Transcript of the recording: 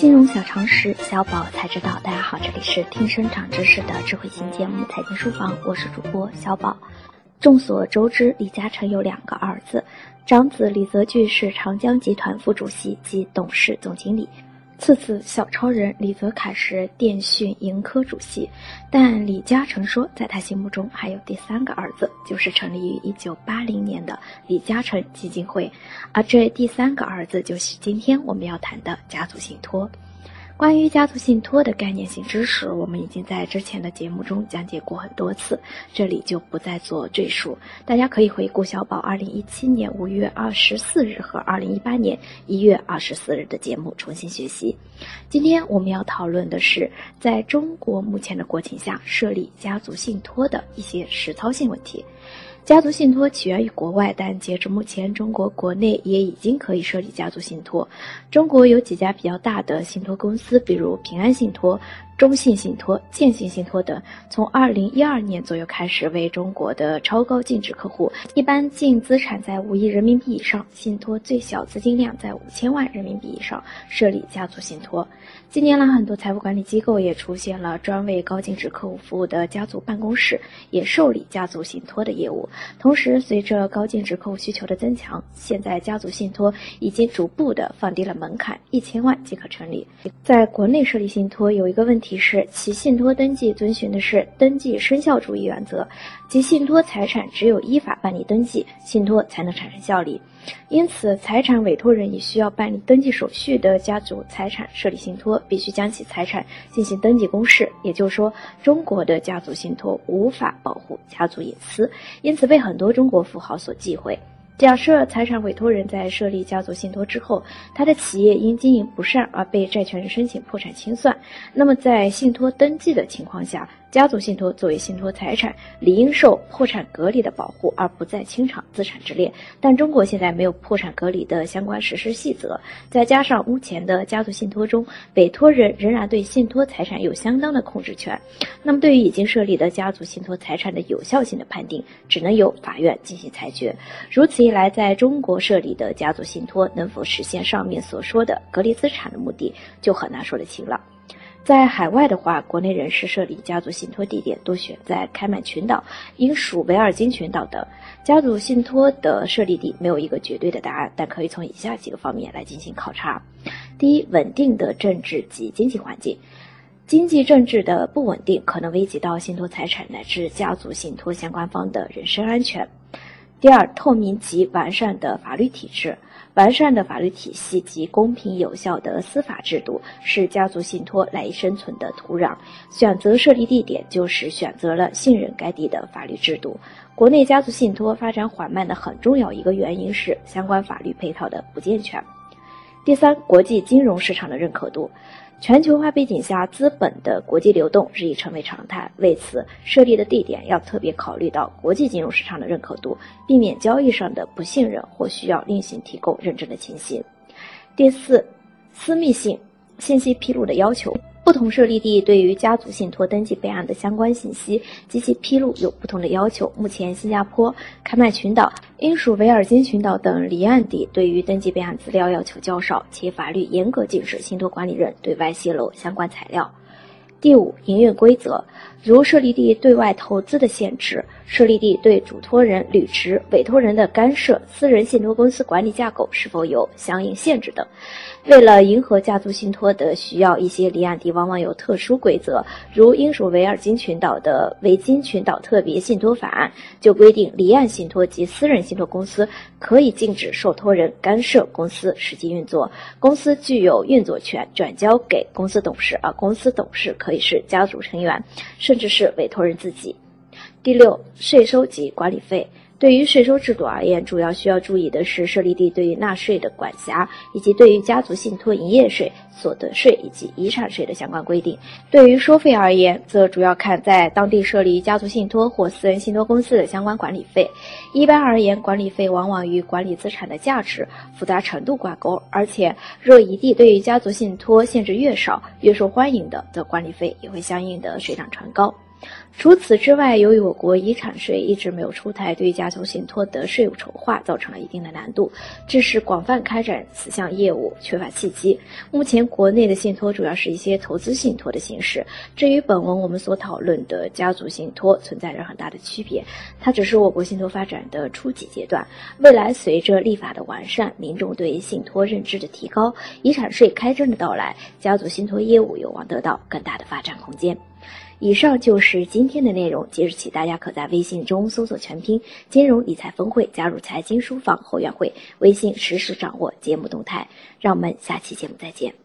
金融小常识，小宝才知道。大家好，这里是听声长知识的智慧型节目《财经书房》，我是主播小宝。众所周知，李嘉诚有两个儿子，长子李泽钜是长江集团副主席及董事总经理。次次小超人李泽楷是电讯盈科主席，但李嘉诚说，在他心目中还有第三个儿子，就是成立于一九八零年的李嘉诚基金会，而这第三个儿子就是今天我们要谈的家族信托。关于家族信托的概念性知识，我们已经在之前的节目中讲解过很多次，这里就不再做赘述。大家可以回顾小宝二零一七年五月二十四日和二零一八年一月二十四日的节目重新学习。今天我们要讨论的是，在中国目前的国情下设立家族信托的一些实操性问题。家族信托起源于国外，但截至目前，中国国内也已经可以设立家族信托。中国有几家比较大的信托公司，比如平安信托。中信信托、建信信托等，从二零一二年左右开始为中国的超高净值客户，一般净资产在五亿人民币以上，信托最小资金量在五千万人民币以上，设立家族信托。近年来，很多财富管理机构也出现了专为高净值客户服务的家族办公室，也受理家族信托的业务。同时，随着高净值客户需求的增强，现在家族信托已经逐步的放低了门槛，一千万即可成立。在国内设立信托有一个问题。是：其信托登记遵循的是登记生效主义原则，即信托财产只有依法办理登记，信托才能产生效力。因此，财产委托人以需要办理登记手续的家族财产设立信托，必须将其财产进行登记公示。也就是说，中国的家族信托无法保护家族隐私，因此被很多中国富豪所忌讳。假设财产委托人在设立家族信托之后，他的企业因经营不善而被债权人申请破产清算，那么在信托登记的情况下。家族信托作为信托财产，理应受破产隔离的保护，而不在清偿资产之列。但中国现在没有破产隔离的相关实施细则，再加上目前的家族信托中，委托人仍然对信托财产有相当的控制权。那么，对于已经设立的家族信托财产的有效性的判定，只能由法院进行裁决。如此未来，在中国设立的家族信托能否实现上面所说的隔离资产的目的，就很难说得清了。在海外的话，国内人士设立家族信托地点多选在开曼群岛、英属维尔京群岛等。家族信托的设立地没有一个绝对的答案，但可以从以下几个方面来进行考察：第一，稳定的政治及经济环境。经济政治的不稳定可能危及到信托财产乃至家族信托相关方的人身安全。第二，透明及完善的法律体制。完善的法律体系及公平有效的司法制度是家族信托赖以生存的土壤。选择设立地点，就是选择了信任该地的法律制度。国内家族信托发展缓慢的很重要一个原因是相关法律配套的不健全。第三，国际金融市场的认可度。全球化背景下，资本的国际流动日益成为常态。为此，设立的地点要特别考虑到国际金融市场的认可度，避免交易上的不信任或需要另行提供认证的情形。第四，私密性信息披露的要求。不同设立地对于家族信托登记备案的相关信息及其披露有不同的要求。目前，新加坡、开曼群岛、英属维尔京群岛等离岸地对于登记备案资料要求较少，且法律严格禁止信托管理人对外泄露相关材料。第五，营运规则，如设立地对外投资的限制。设立地对主托人履职、委托人的干涉、私人信托公司管理架构是否有相应限制等。为了迎合家族信托的需要，一些离岸地往往有特殊规则，如英属维尔京群岛的维京群岛特别信托法案就规定，离岸信托及私人信托公司可以禁止受托人干涉公司实际运作，公司具有运作权转交给公司董事，而公司董事可可以是家族成员，甚至是委托人自己。第六，税收及管理费。对于税收制度而言，主要需要注意的是设立地对于纳税的管辖，以及对于家族信托营业税、所得税以及遗产税的相关规定。对于收费而言，则主要看在当地设立家族信托或私人信托公司的相关管理费。一般而言，管理费往往与管理资产的价值、复杂程度挂钩，而且若一地对于家族信托限制越少、越受欢迎的，则管理费也会相应的水涨船高。除此之外，由于我国遗产税一直没有出台，对于家族信托的税务筹划造成了一定的难度，致使广泛开展此项业务缺乏契机。目前国内的信托主要是一些投资信托的形式，这与本文我们所讨论的家族信托存在着很大的区别。它只是我国信托发展的初级阶段，未来随着立法的完善，民众对信托认知的提高，遗产税开征的到来，家族信托业务有望得到更大的发展空间。以上就是今天的内容。即日起，大家可在微信中搜索全拼“金融理财峰会”，加入财经书房后援会，微信实时掌握节目动态。让我们下期节目再见。